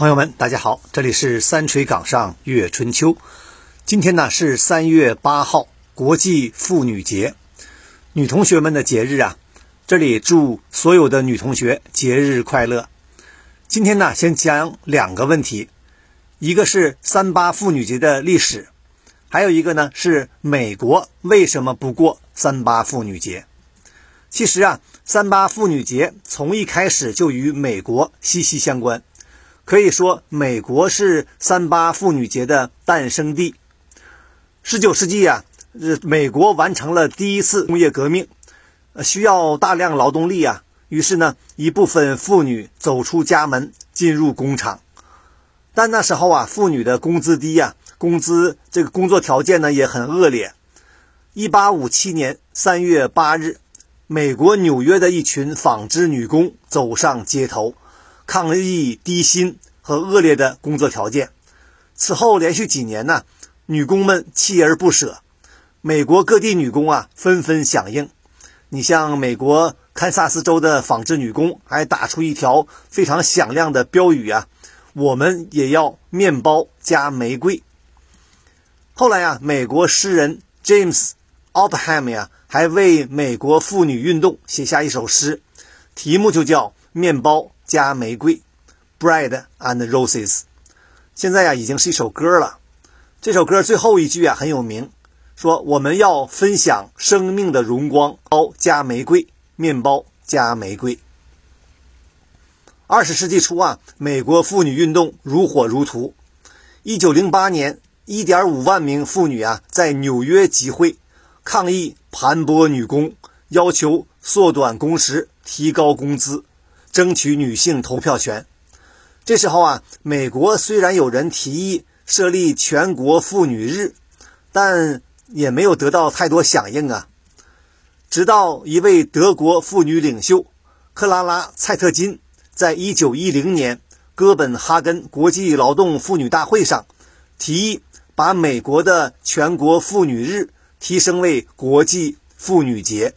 朋友们，大家好，这里是三锤岗上月春秋。今天呢是三月八号，国际妇女节，女同学们的节日啊。这里祝所有的女同学节日快乐。今天呢，先讲两个问题，一个是三八妇女节的历史，还有一个呢是美国为什么不过三八妇女节。其实啊，三八妇女节从一开始就与美国息息相关。可以说，美国是三八妇女节的诞生地。十九世纪啊，呃，美国完成了第一次工业革命，需要大量劳动力啊。于是呢，一部分妇女走出家门，进入工厂。但那时候啊，妇女的工资低呀，工资这个工作条件呢也很恶劣。一八五七年三月八日，美国纽约的一群纺织女工走上街头。抗议低薪和恶劣的工作条件。此后连续几年呢，女工们锲而不舍，美国各地女工啊纷纷响应。你像美国堪萨斯州的纺织女工还打出一条非常响亮的标语啊：“我们也要面包加玫瑰。”后来啊，美国诗人 James Oldham 呀还为美国妇女运动写下一首诗，题目就叫《面包》。加玫瑰，bread and roses，现在呀已经是一首歌了。这首歌最后一句啊很有名，说我们要分享生命的荣光，包加玫瑰，面包加玫瑰。二十世纪初啊，美国妇女运动如火如荼。一九零八年，一点五万名妇女啊在纽约集会，抗议盘剥女工，要求缩短工时，提高工资。争取女性投票权。这时候啊，美国虽然有人提议设立全国妇女日，但也没有得到太多响应啊。直到一位德国妇女领袖克拉拉·蔡特金在1910年哥本哈根国际劳动妇女大会上提议把美国的全国妇女日提升为国际妇女节。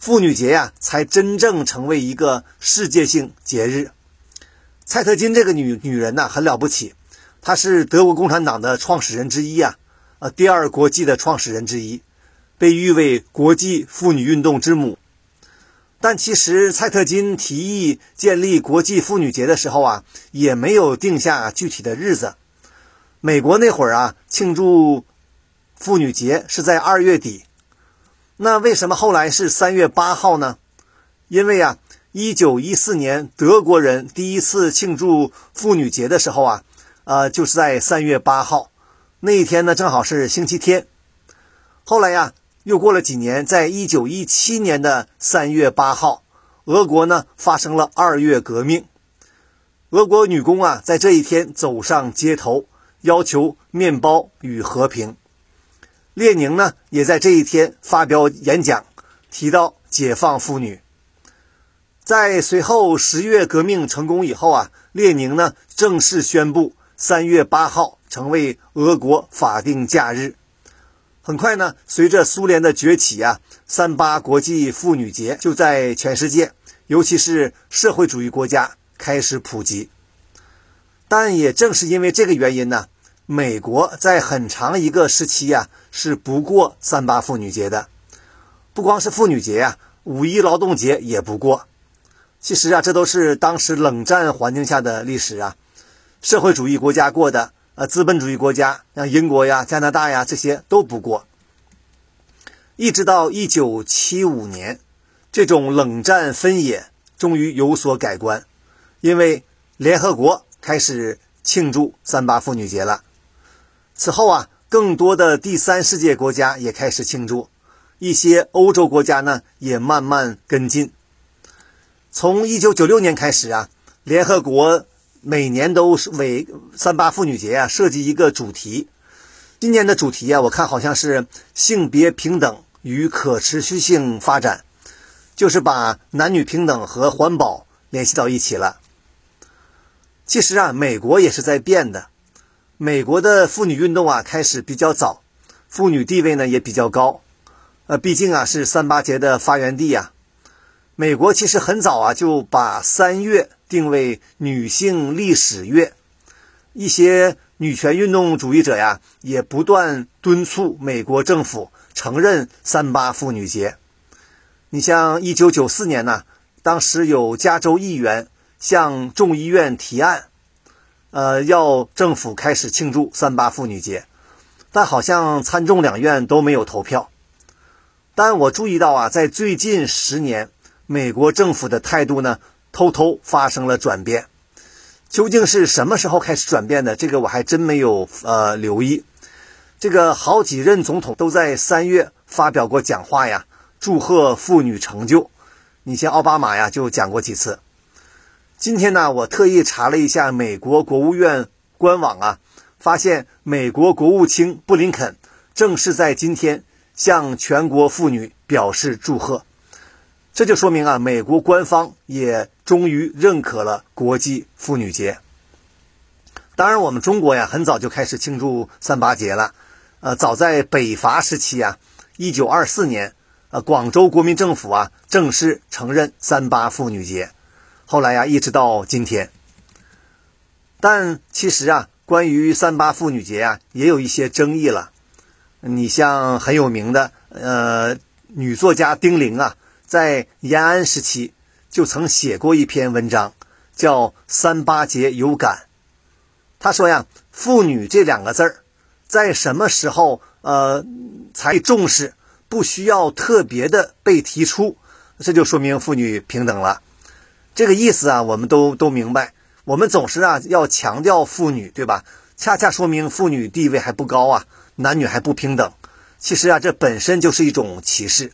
妇女节呀，才真正成为一个世界性节日。蔡特金这个女女人呢，很了不起，她是德国共产党的创始人之一啊，呃，第二国际的创始人之一，被誉为国际妇女运动之母。但其实，蔡特金提议建立国际妇女节的时候啊，也没有定下具体的日子。美国那会儿啊，庆祝妇女节是在二月底。那为什么后来是三月八号呢？因为啊，一九一四年德国人第一次庆祝妇女节的时候啊，呃，就是在三月八号那一天呢，正好是星期天。后来呀，又过了几年，在一九一七年的三月八号，俄国呢发生了二月革命，俄国女工啊在这一天走上街头，要求面包与和平。列宁呢，也在这一天发表演讲，提到解放妇女。在随后十月革命成功以后啊，列宁呢正式宣布三月八号成为俄国法定假日。很快呢，随着苏联的崛起啊，三八国际妇女节就在全世界，尤其是社会主义国家开始普及。但也正是因为这个原因呢。美国在很长一个时期呀是不过三八妇女节的，不光是妇女节呀，五一劳动节也不过。其实啊，这都是当时冷战环境下的历史啊。社会主义国家过的，呃，资本主义国家像英国呀、加拿大呀这些都不过。一直到一九七五年，这种冷战分野终于有所改观，因为联合国开始庆祝三八妇女节了。此后啊，更多的第三世界国家也开始庆祝，一些欧洲国家呢也慢慢跟进。从一九九六年开始啊，联合国每年都是为三八妇女节啊设计一个主题。今年的主题啊，我看好像是性别平等与可持续性发展，就是把男女平等和环保联系到一起了。其实啊，美国也是在变的。美国的妇女运动啊，开始比较早，妇女地位呢也比较高，呃，毕竟啊是三八节的发源地呀。美国其实很早啊就把三月定为女性历史月，一些女权运动主义者呀也不断敦促美国政府承认三八妇女节。你像一九九四年呢，当时有加州议员向众议院提案，呃，要政府开始庆祝三八妇女节，但好像参众两院都没有投票。但我注意到啊，在最近十年，美国政府的态度呢，偷偷发生了转变。究竟是什么时候开始转变的？这个我还真没有呃留意。这个好几任总统都在三月发表过讲话呀。祝贺妇女成就，你像奥巴马呀，就讲过几次。今天呢，我特意查了一下美国国务院官网啊，发现美国国务卿布林肯正是在今天向全国妇女表示祝贺。这就说明啊，美国官方也终于认可了国际妇女节。当然，我们中国呀，很早就开始庆祝三八节了。呃，早在北伐时期啊，一九二四年。呃，广州国民政府啊，正式承认三八妇女节。后来呀，一直到今天。但其实啊，关于三八妇女节啊，也有一些争议了。你像很有名的呃女作家丁玲啊，在延安时期就曾写过一篇文章，叫《三八节有感》。她说呀，“妇女”这两个字儿，在什么时候呃才重视？不需要特别的被提出，这就说明妇女平等了。这个意思啊，我们都都明白。我们总是啊要强调妇女，对吧？恰恰说明妇女地位还不高啊，男女还不平等。其实啊，这本身就是一种歧视。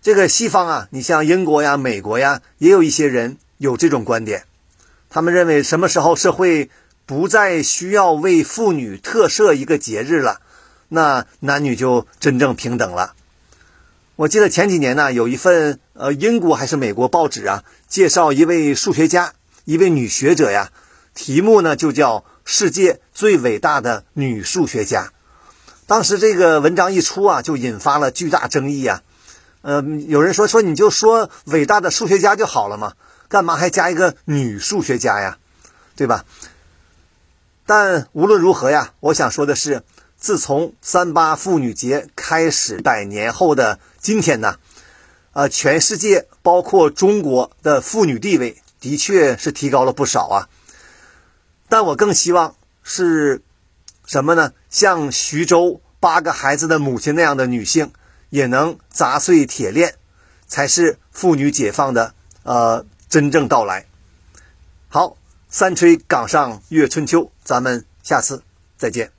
这个西方啊，你像英国呀、美国呀，也有一些人有这种观点。他们认为，什么时候社会不再需要为妇女特设一个节日了？那男女就真正平等了。我记得前几年呢，有一份呃英国还是美国报纸啊，介绍一位数学家，一位女学者呀，题目呢就叫“世界最伟大的女数学家”。当时这个文章一出啊，就引发了巨大争议啊。呃，有人说说你就说伟大的数学家就好了嘛，干嘛还加一个女数学家呀？对吧？但无论如何呀，我想说的是。自从三八妇女节开始，百年后的今天呢，呃，全世界包括中国的妇女地位的确是提高了不少啊。但我更希望是什么呢？像徐州八个孩子的母亲那样的女性，也能砸碎铁链，才是妇女解放的呃真正到来。好，三吹岗上月春秋，咱们下次再见。